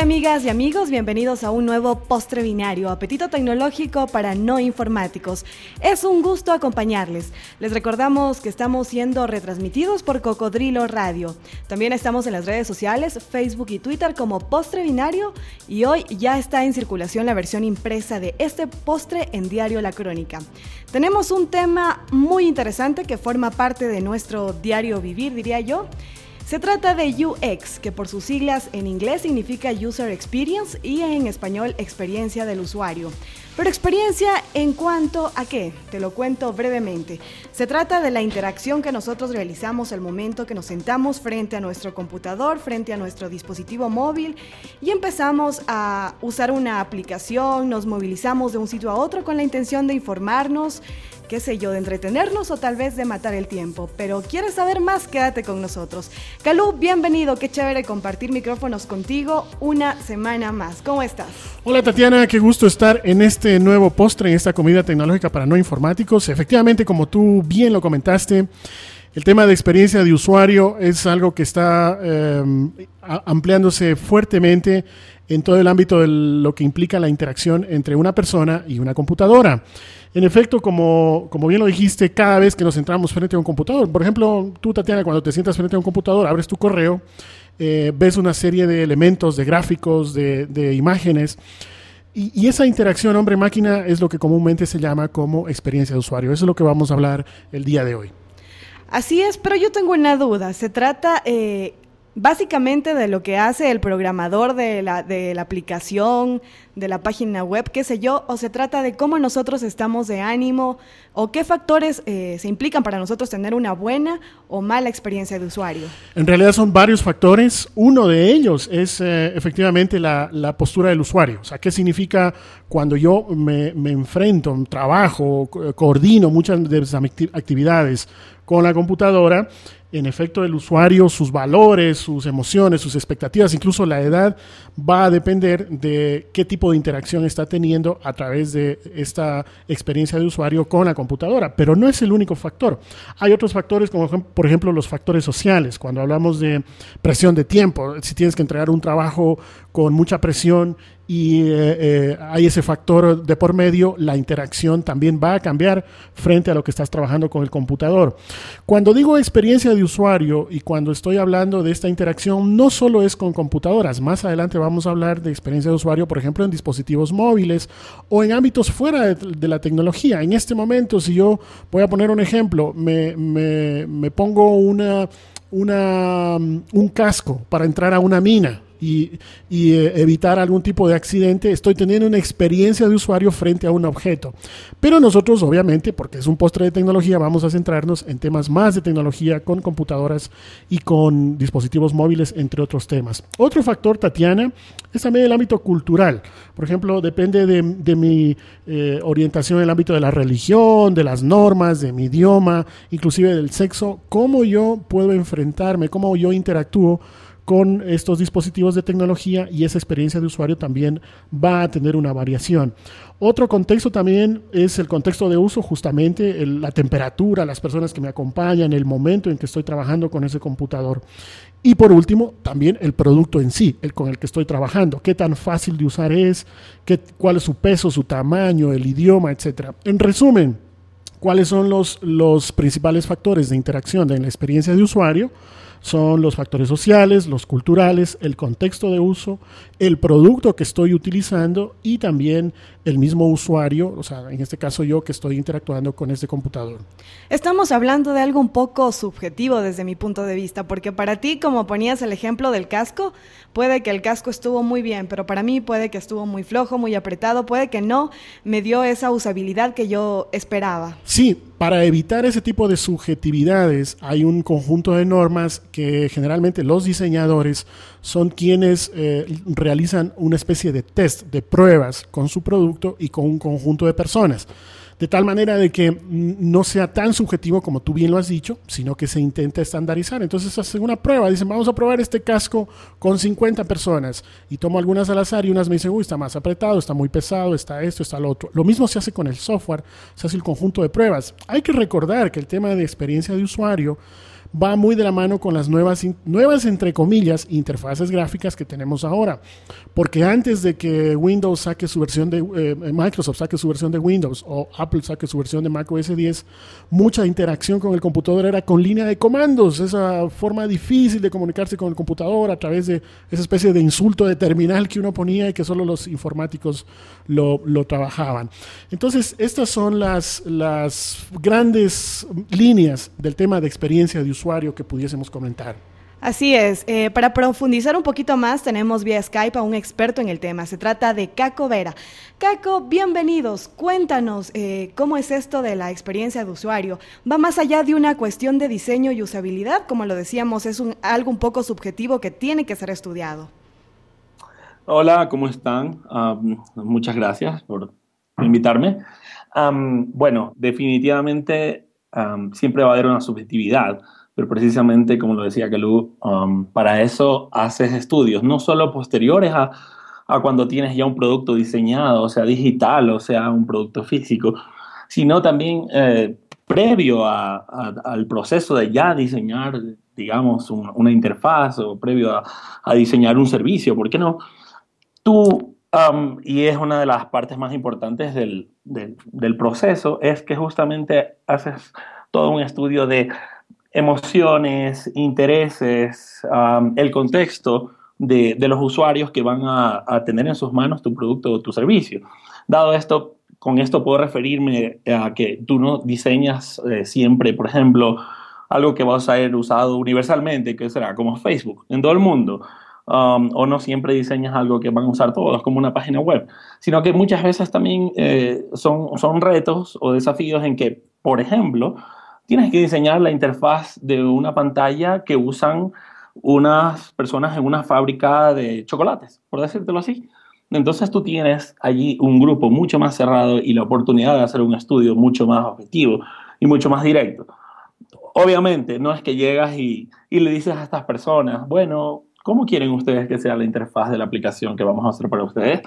Hola amigas y amigos, bienvenidos a un nuevo postre binario, apetito tecnológico para no informáticos. Es un gusto acompañarles. Les recordamos que estamos siendo retransmitidos por Cocodrilo Radio. También estamos en las redes sociales, Facebook y Twitter como postre binario y hoy ya está en circulación la versión impresa de este postre en Diario La Crónica. Tenemos un tema muy interesante que forma parte de nuestro diario vivir, diría yo. Se trata de UX, que por sus siglas en inglés significa User Experience y en español experiencia del usuario. Pero experiencia en cuanto a qué? Te lo cuento brevemente. Se trata de la interacción que nosotros realizamos al momento que nos sentamos frente a nuestro computador, frente a nuestro dispositivo móvil y empezamos a usar una aplicación, nos movilizamos de un sitio a otro con la intención de informarnos, qué sé yo, de entretenernos o tal vez de matar el tiempo. Pero quieres saber más, quédate con nosotros. Calú, bienvenido, qué chévere compartir micrófonos contigo una semana más. ¿Cómo estás? Hola Tatiana, qué gusto estar en este nuevo postre, en esta comida tecnológica para no informáticos. Efectivamente, como tú bien lo comentaste, el tema de experiencia de usuario es algo que está eh, ampliándose fuertemente en todo el ámbito de lo que implica la interacción entre una persona y una computadora. En efecto, como, como bien lo dijiste, cada vez que nos entramos frente a un computador, por ejemplo, tú, Tatiana, cuando te sientas frente a un computador, abres tu correo, eh, ves una serie de elementos, de gráficos, de, de imágenes, y, y, esa interacción hombre-máquina es lo que comúnmente se llama como experiencia de usuario. Eso es lo que vamos a hablar el día de hoy. Así es, pero yo tengo una duda. Se trata eh, básicamente de lo que hace el programador de la, de la aplicación, de la página web, qué sé yo, o se trata de cómo nosotros estamos de ánimo o qué factores eh, se implican para nosotros tener una buena o mala experiencia de usuario. En realidad son varios factores. Uno de ellos es eh, efectivamente la, la, postura del usuario. O sea, qué significa cuando yo me, me enfrento, trabajo, coordino muchas de esas actividades con la computadora en efecto el usuario, sus valores, sus emociones, sus expectativas, incluso la edad, va a depender de qué tipo de interacción está teniendo a través de esta experiencia de usuario con la computadora. Pero no es el único factor. Hay otros factores, como por ejemplo los factores sociales. Cuando hablamos de presión de tiempo, si tienes que entregar un trabajo con mucha presión y eh, eh, hay ese factor de por medio, la interacción también va a cambiar frente a lo que estás trabajando con el computador. Cuando digo experiencia de usuario y cuando estoy hablando de esta interacción, no solo es con computadoras, más adelante vamos a hablar de experiencia de usuario, por ejemplo, en dispositivos móviles o en ámbitos fuera de, la tecnología. En este momento, si yo voy a poner un ejemplo, me, me, me pongo una, una, un casco para entrar a una mina y, eh, evitar algún tipo de accidente, estoy teniendo una experiencia de usuario frente a un objeto. Pero nosotros, obviamente, porque es un postre de tecnología, vamos a centrarnos en temas más de tecnología con computadoras y con dispositivos móviles, entre otros temas. Otro factor, Tatiana, es también el ámbito cultural. Por ejemplo, depende de, de mi eh, orientación en el ámbito de la religión, de las normas, de mi idioma, inclusive del sexo, cómo yo puedo enfrentarme, cómo yo interactúo con estos dispositivos de tecnología y esa experiencia de usuario también va a tener una variación. Otro contexto también es el contexto de uso, justamente la temperatura, las personas que me acompañan, el momento en que estoy trabajando con ese computador. Y por último, también el producto en sí, el con el que estoy trabajando, qué tan fácil de usar es, qué, cuál es su peso, su tamaño, el idioma, etc. En resumen, ¿cuáles son los, los principales factores de interacción en la experiencia de usuario? Son los factores sociales, los culturales, el contexto de uso, el producto que estoy utilizando y también el mismo usuario, o sea, en este caso yo que estoy interactuando con este computador. Estamos hablando de algo un poco subjetivo desde mi punto de vista, porque para ti, como ponías el ejemplo del casco, puede que el casco estuvo muy bien, pero para mí puede que estuvo muy flojo, muy apretado, puede que no me dio esa usabilidad que yo esperaba. Sí, para evitar ese tipo de subjetividades hay un conjunto de normas que generalmente los diseñadores son quienes eh, realizan una especie de test, de pruebas con su producto y con un conjunto de personas de tal manera de que no sea tan subjetivo como tú bien lo has dicho, sino que se intenta estandarizar. Entonces hacen una prueba, dicen, vamos a probar este casco con 50 personas y tomo algunas al azar y unas me dicen, uy, está más apretado, está muy pesado, está esto, está lo otro. Lo mismo se hace con el software, se hace el conjunto de pruebas. Hay que recordar que el tema de experiencia de usuario va muy de la mano con las nuevas, nuevas entre comillas, interfaces gráficas que tenemos ahora. Porque antes de que Windows saque su versión de, eh, Microsoft saque su versión de Windows o Apple saque su versión de Mac OS 10, mucha interacción con el computador era con línea de comandos, esa forma difícil de comunicarse con el computador a través de esa especie de insulto de terminal que uno ponía y que solo los informáticos lo, lo trabajaban. Entonces, estas son las, las grandes líneas del tema de experiencia de usuario que pudiésemos comentar. Así es. Eh, para profundizar un poquito más, tenemos vía Skype a un experto en el tema. Se trata de Caco Vera. Caco, bienvenidos. Cuéntanos eh, cómo es esto de la experiencia de usuario. ¿Va más allá de una cuestión de diseño y usabilidad? Como lo decíamos, es un, algo un poco subjetivo que tiene que ser estudiado. Hola, ¿cómo están? muchas gracias por invitarme. bueno, definitivamente siempre va a haber una subjetividad precisamente, como lo decía Calú, um, para eso haces estudios, no solo posteriores a, a, cuando tienes ya un producto diseñado, o sea, digital, o sea, un producto físico, sino también eh, previo a, al proceso de ya diseñar, digamos, una interfaz o previo a, diseñar un servicio, ¿por qué no? Tú, um, y es una de las partes más importantes del, del proceso, es que justamente haces todo un estudio de emociones, intereses, el contexto de, los usuarios que van a, tener en sus manos tu producto o tu servicio. Dado esto, con esto puedo referirme a que tú no diseñas eh, siempre, por ejemplo, algo que va a ser usado universalmente, que será como Facebook en todo el mundo. o no siempre diseñas algo que van a usar todos, como una página web, sino que muchas veces también eh, son, son retos o desafíos en que, por ejemplo, tienes que diseñar la interfaz de una pantalla que usan unas personas en una fábrica de chocolates, por decírtelo así. Entonces tú tienes allí un grupo mucho más cerrado y la oportunidad de hacer un estudio mucho más objetivo y mucho más directo. Obviamente, no es que llegas y, y le dices a estas personas, bueno, ¿cómo quieren ustedes que sea la interfaz de la aplicación que vamos a hacer para ustedes?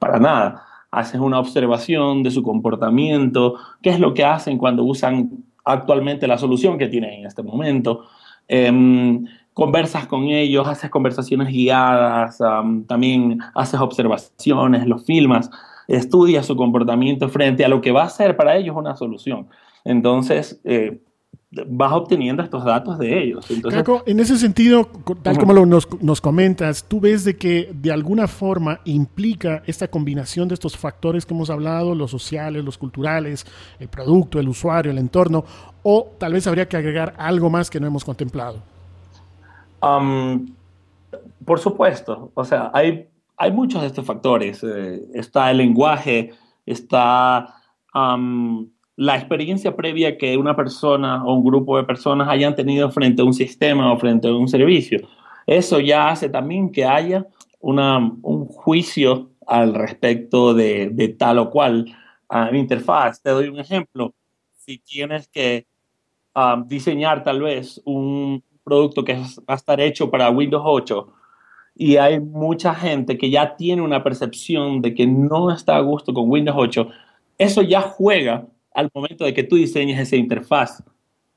Para nada. Haces una observación de su comportamiento, qué es lo que hacen cuando usan actualmente la solución que tienen en este momento. Em, conversas con ellos, haces conversaciones guiadas, también haces observaciones, los filmas, estudias su comportamiento frente a lo que va a ser para ellos una solución. Entonces, eh, vas obteniendo estos datos de ellos. Entonces, en ese sentido, tal como lo nos, nos, comentas, tú ves de que de alguna forma implica esta combinación de estos factores que hemos hablado, los sociales, los culturales, el producto, el usuario, el entorno, o tal vez habría que agregar algo más que no hemos contemplado. por supuesto, o sea, hay, hay muchos de estos factores. Eh, está el lenguaje, está la experiencia previa que una persona o un grupo de personas hayan tenido frente a un sistema o frente a un servicio. Eso ya hace también que haya una, un juicio al respecto de, de tal o cual uh, interfaz. Te doy un ejemplo. Si tienes que um, diseñar tal vez un producto que va a estar hecho para Windows 8 y hay mucha gente que ya tiene una percepción de que no está a gusto con Windows 8, eso ya juega al momento de que tú diseñes esa interfaz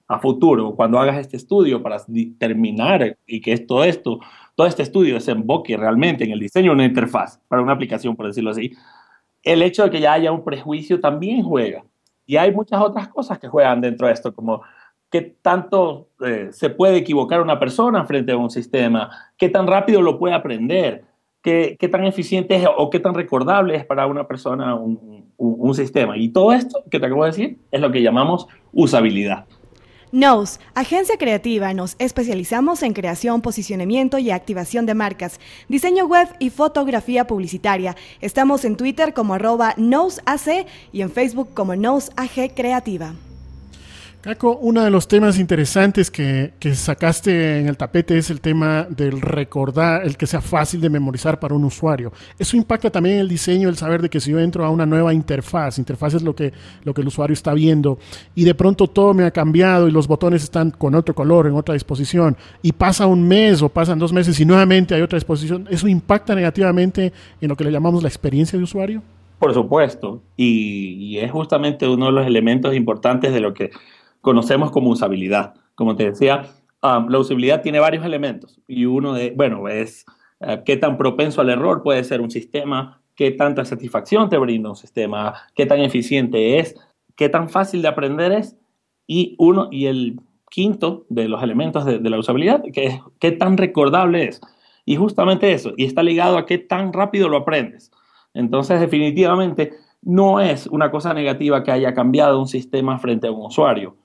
a futuro, cuando hagas este estudio para terminar y que todo esto, todo este estudio desemboque realmente en el diseño de una interfaz para una aplicación, por decirlo así, el hecho de que ya haya un prejuicio también juega. Y hay muchas otras cosas que juegan dentro de esto, como qué tanto eh, se puede equivocar una persona frente a un sistema, qué tan rápido lo puede aprender, qué, tan eficiente es o qué tan recordable es para una persona un, sistema. Y todo esto que te acabo de decir es lo que llamamos usabilidad. Nos, agencia creativa, nos especializamos en creación, posicionamiento y activación de marcas, diseño web y fotografía publicitaria. Estamos en Twitter como arroba NosAC y en Facebook como NosAG Creativa. Caco, uno de los temas interesantes que, sacaste en el tapete es el tema del recordar, el que sea fácil de memorizar para un usuario. Eso impacta también el diseño, el saber de que si yo entro a una nueva interfaz, interfaz es lo que, lo que el usuario está viendo, y de pronto todo me ha cambiado y los botones están con otro color, en otra disposición, y pasa un mes o pasan dos meses y nuevamente hay otra disposición, ¿eso impacta negativamente en lo que le llamamos la experiencia de usuario? Por supuesto, y es justamente uno de los elementos importantes de lo que conocemos como usabilidad. Como te decía, um, la usabilidad tiene varios elementos y uno de, bueno, es eh, qué tan propenso al error puede ser un sistema, qué tanta satisfacción te brinda un sistema, qué tan eficiente es, qué tan fácil de aprender es y uno y el quinto de los elementos de, de la usabilidad, que es qué tan recordable es. Y justamente eso, y está ligado a qué tan rápido lo aprendes. Entonces, definitivamente, no es una cosa negativa que haya cambiado un sistema frente a un usuario.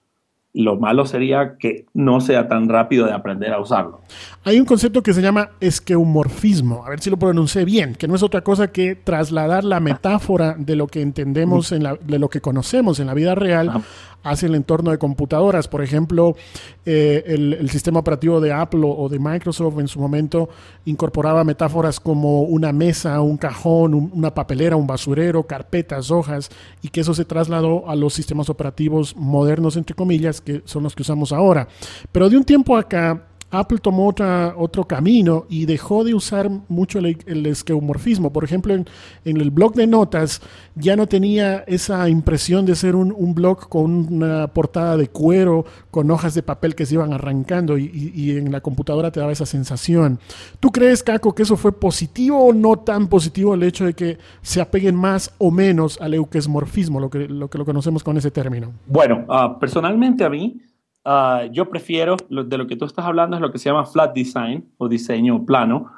Lo malo sería que no sea tan rápido de aprender a usarlo. Hay un concepto que se llama esqueumorfismo, a ver si lo pronuncié bien, que no es otra cosa que trasladar la metáfora de lo que entendemos, en la, de lo que conocemos en la vida real hacia el entorno de computadoras. Por ejemplo, eh, el, sistema operativo de Apple o de Microsoft en su momento incorporaba metáforas como una mesa, un cajón, un, una papelera, un basurero, carpetas, hojas, y que eso se trasladó a los sistemas operativos modernos, entre comillas, que son los que usamos ahora. Pero de un tiempo acá, Apple tomó otro camino y dejó de usar mucho el, el esqueumorfismo. Por ejemplo, en, el blog de notas ya no tenía esa impresión de ser un, un, blog con una portada de cuero, con hojas de papel que se iban arrancando y, en la computadora te daba esa sensación. ¿Tú crees, Caco, que eso fue positivo o no tan positivo el hecho de que se apeguen más o menos al euquesmorfismo, lo que lo, que lo conocemos con ese término? Bueno, uh, personalmente a mí Uh, yo prefiero, lo, de lo que tú estás hablando es lo que se llama flat design o diseño plano.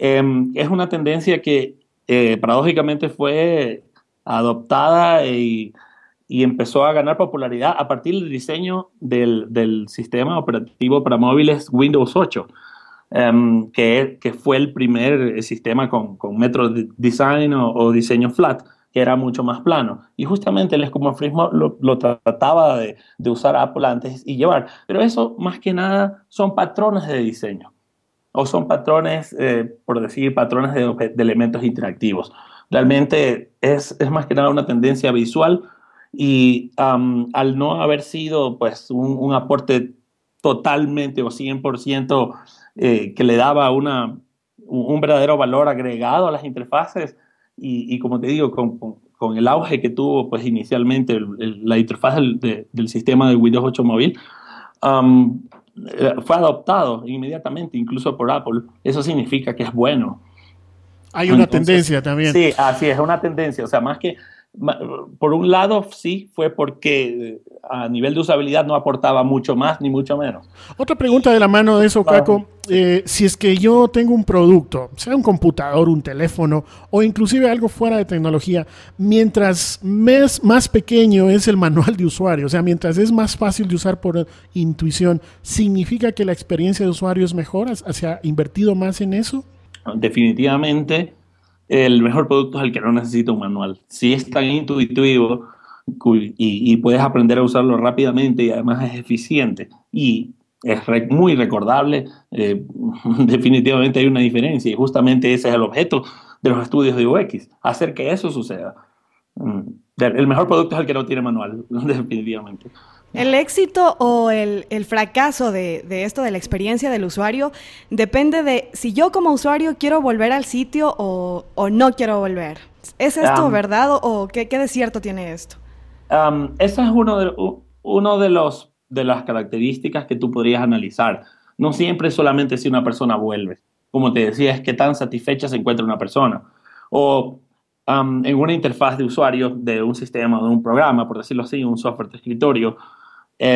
Um, es una tendencia que eh, paradójicamente fue adoptada y, y, empezó a ganar popularidad a partir del diseño del, del sistema operativo para móviles Windows 8, um, que, que, fue el primer sistema con, con Metro Design o, o diseño flat que era mucho más plano. Y justamente el escomorfismo lo, lo trataba de, de, usar Apple antes y llevar. Pero eso, más que nada, son patrones de diseño. O son patrones, eh, por decir, patrones de, elementos interactivos. Realmente es, más que nada una tendencia visual y al no haber sido pues, un, un aporte totalmente o 100% eh, que le daba una, un verdadero valor agregado a las interfaces, y, y, como te digo, con, con, con, el auge que tuvo pues inicialmente el, el, la interfaz del, de, del, sistema de Windows 8 móvil, um, fue adoptado inmediatamente, incluso por Apple. Eso significa que es bueno. Hay una Entonces, tendencia también. Sí, así es, una tendencia. O sea, más que, por un lado, sí, fue porque a nivel de usabilidad no aportaba mucho más ni mucho menos. Otra pregunta de la mano de eso, Caco. Eh, si es que yo tengo un producto, sea un computador, un teléfono o inclusive algo fuera de tecnología, mientras más, más pequeño es el manual de usuario, o sea, mientras es más fácil de usar por intuición, ¿significa que la experiencia de usuario es mejor? ¿Se ha invertido más en eso? Definitivamente, el mejor producto es el que no necesita un manual. Si es tan intuitivo, y, y, puedes aprender a usarlo rápidamente y además es eficiente y es re, muy recordable, eh, definitivamente hay una diferencia y justamente ese es el objeto de los estudios de UX, hacer que eso suceda. Mm, el mejor producto es el que no tiene manual, definitivamente. El éxito o el, el fracaso de, de, esto, de la experiencia del usuario, depende de si yo como usuario quiero volver al sitio o, o no quiero volver. ¿Es esto um, verdad o, o qué, qué desierto tiene esto? Um, esa es uno de, uno de, los, de las características que tú podrías analizar. No siempre solamente si una persona vuelve. Como te decía, es que tan satisfecha se encuentra una persona. O en una interfaz de usuario de un sistema, de un programa, por decirlo así, un software de escritorio,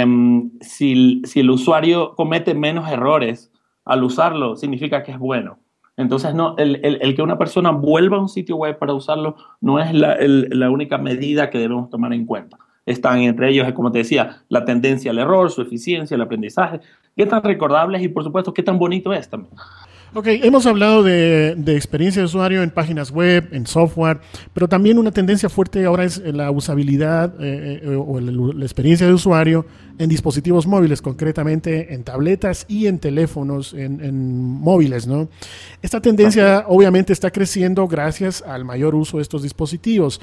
um, si, si el usuario comete menos errores al usarlo, significa que es bueno. Entonces, no, el, el, que una persona vuelva a un sitio web para usarlo no es la, la, única medida que debemos tomar en cuenta. Están entre ellos, como te decía, la tendencia al error, su eficiencia, el aprendizaje, qué tan recordable es y, por supuesto, qué tan bonito es también. Ok, hemos hablado de, de, experiencia de usuario en páginas web, en software, pero también una tendencia fuerte ahora es la usabilidad eh, eh, o la, la, experiencia de usuario en dispositivos móviles, concretamente en tabletas y en teléfonos, en, en móviles, ¿no? Esta tendencia obviamente está creciendo gracias al mayor uso de estos dispositivos.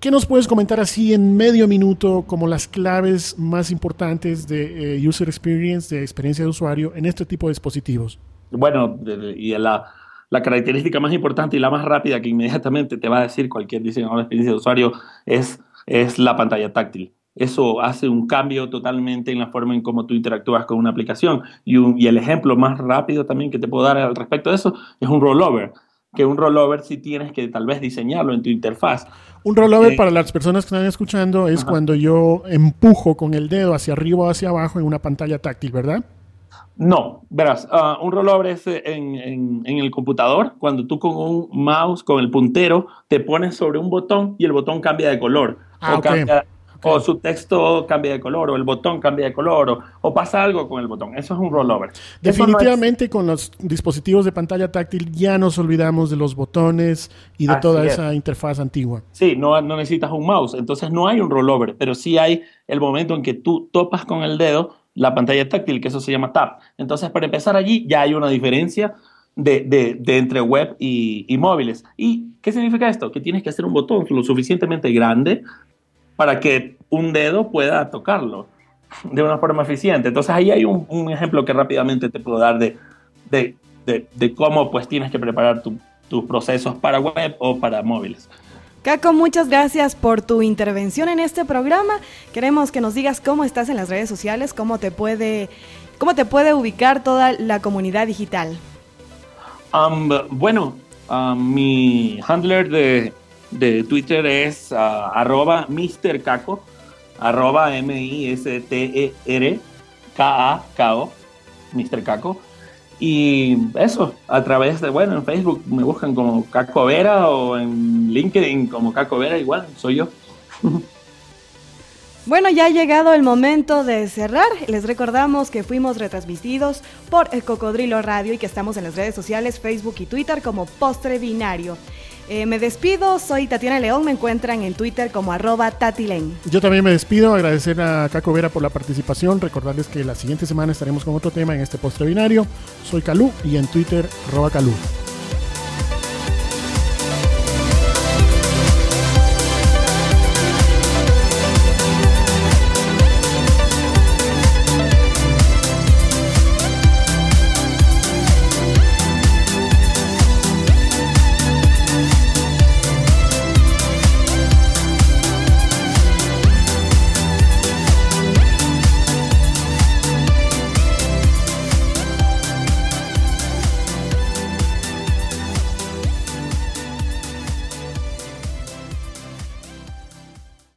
¿Qué nos puedes comentar así en medio minuto como las claves más importantes de eh, user experience, de experiencia de usuario en este tipo de dispositivos? Bueno, y la, la, característica más importante y la más rápida que inmediatamente te va a decir cualquier diseñador de experiencia de usuario es, es la pantalla táctil. eso hace un cambio totalmente en la forma en cómo tú interactúas con una aplicación. Y, el ejemplo más rápido también que te puedo dar al respecto de eso es un rollover, que un rollover sí tienes que tal vez diseñarlo en tu interfaz. Un rollover eh, para las personas que están escuchando es cuando yo empujo con el dedo hacia arriba o hacia abajo en una pantalla táctil, ¿verdad? No, verás, ah, un rollover es en, el computador, cuando tú con un mouse, con el puntero, te pones sobre un botón y el botón cambia de color. Ah, o, cambia, o su texto cambia de color, o el botón cambia de color, o, pasa algo con el botón. Eso es un rollover. Definitivamente con los dispositivos de pantalla táctil ya nos olvidamos de los botones y de toda esa interfaz antigua. Sí, no, no necesitas un mouse, entonces no hay un rollover, pero sí hay el momento en que tú topas con el dedo la pantalla táctil, que eso se llama tap. Entonces, para empezar allí, ya hay una diferencia de, entre web y, móviles. ¿Y qué significa esto? Que tienes que hacer un botón lo suficientemente grande para que un dedo pueda tocarlo de una forma eficiente. Entonces, ahí hay un, ejemplo que rápidamente te puedo dar de, de, cómo pues tienes que preparar tus procesos para web o para móviles. Caco, muchas gracias por tu intervención en este programa. Queremos que nos digas cómo estás en las redes sociales, cómo te puede, cómo te puede ubicar toda la comunidad digital. bueno, mi handler de, Twitter es uh, arroba MrCaco, arroba M-I-S-T-E-R-K-A-K-O, Mr. Caco. Y eso, a través de, bueno, en Facebook me buscan como Caco Vera o en LinkedIn como Caco Vera, igual, soy yo. Bueno, ya ha llegado el momento de cerrar. Les recordamos que fuimos retransmitidos por el Cocodrilo Radio y que estamos en las redes sociales, Facebook y Twitter como Postre Binario. Eh, me despido, soy Tatiana León, me encuentran en Twitter como arroba tatilen. Yo también me despido, agradecer a Caco Vera por la participación, recordarles que la siguiente semana estaremos con otro tema en este postre binario. Soy Calú y en Twitter arroba Calú.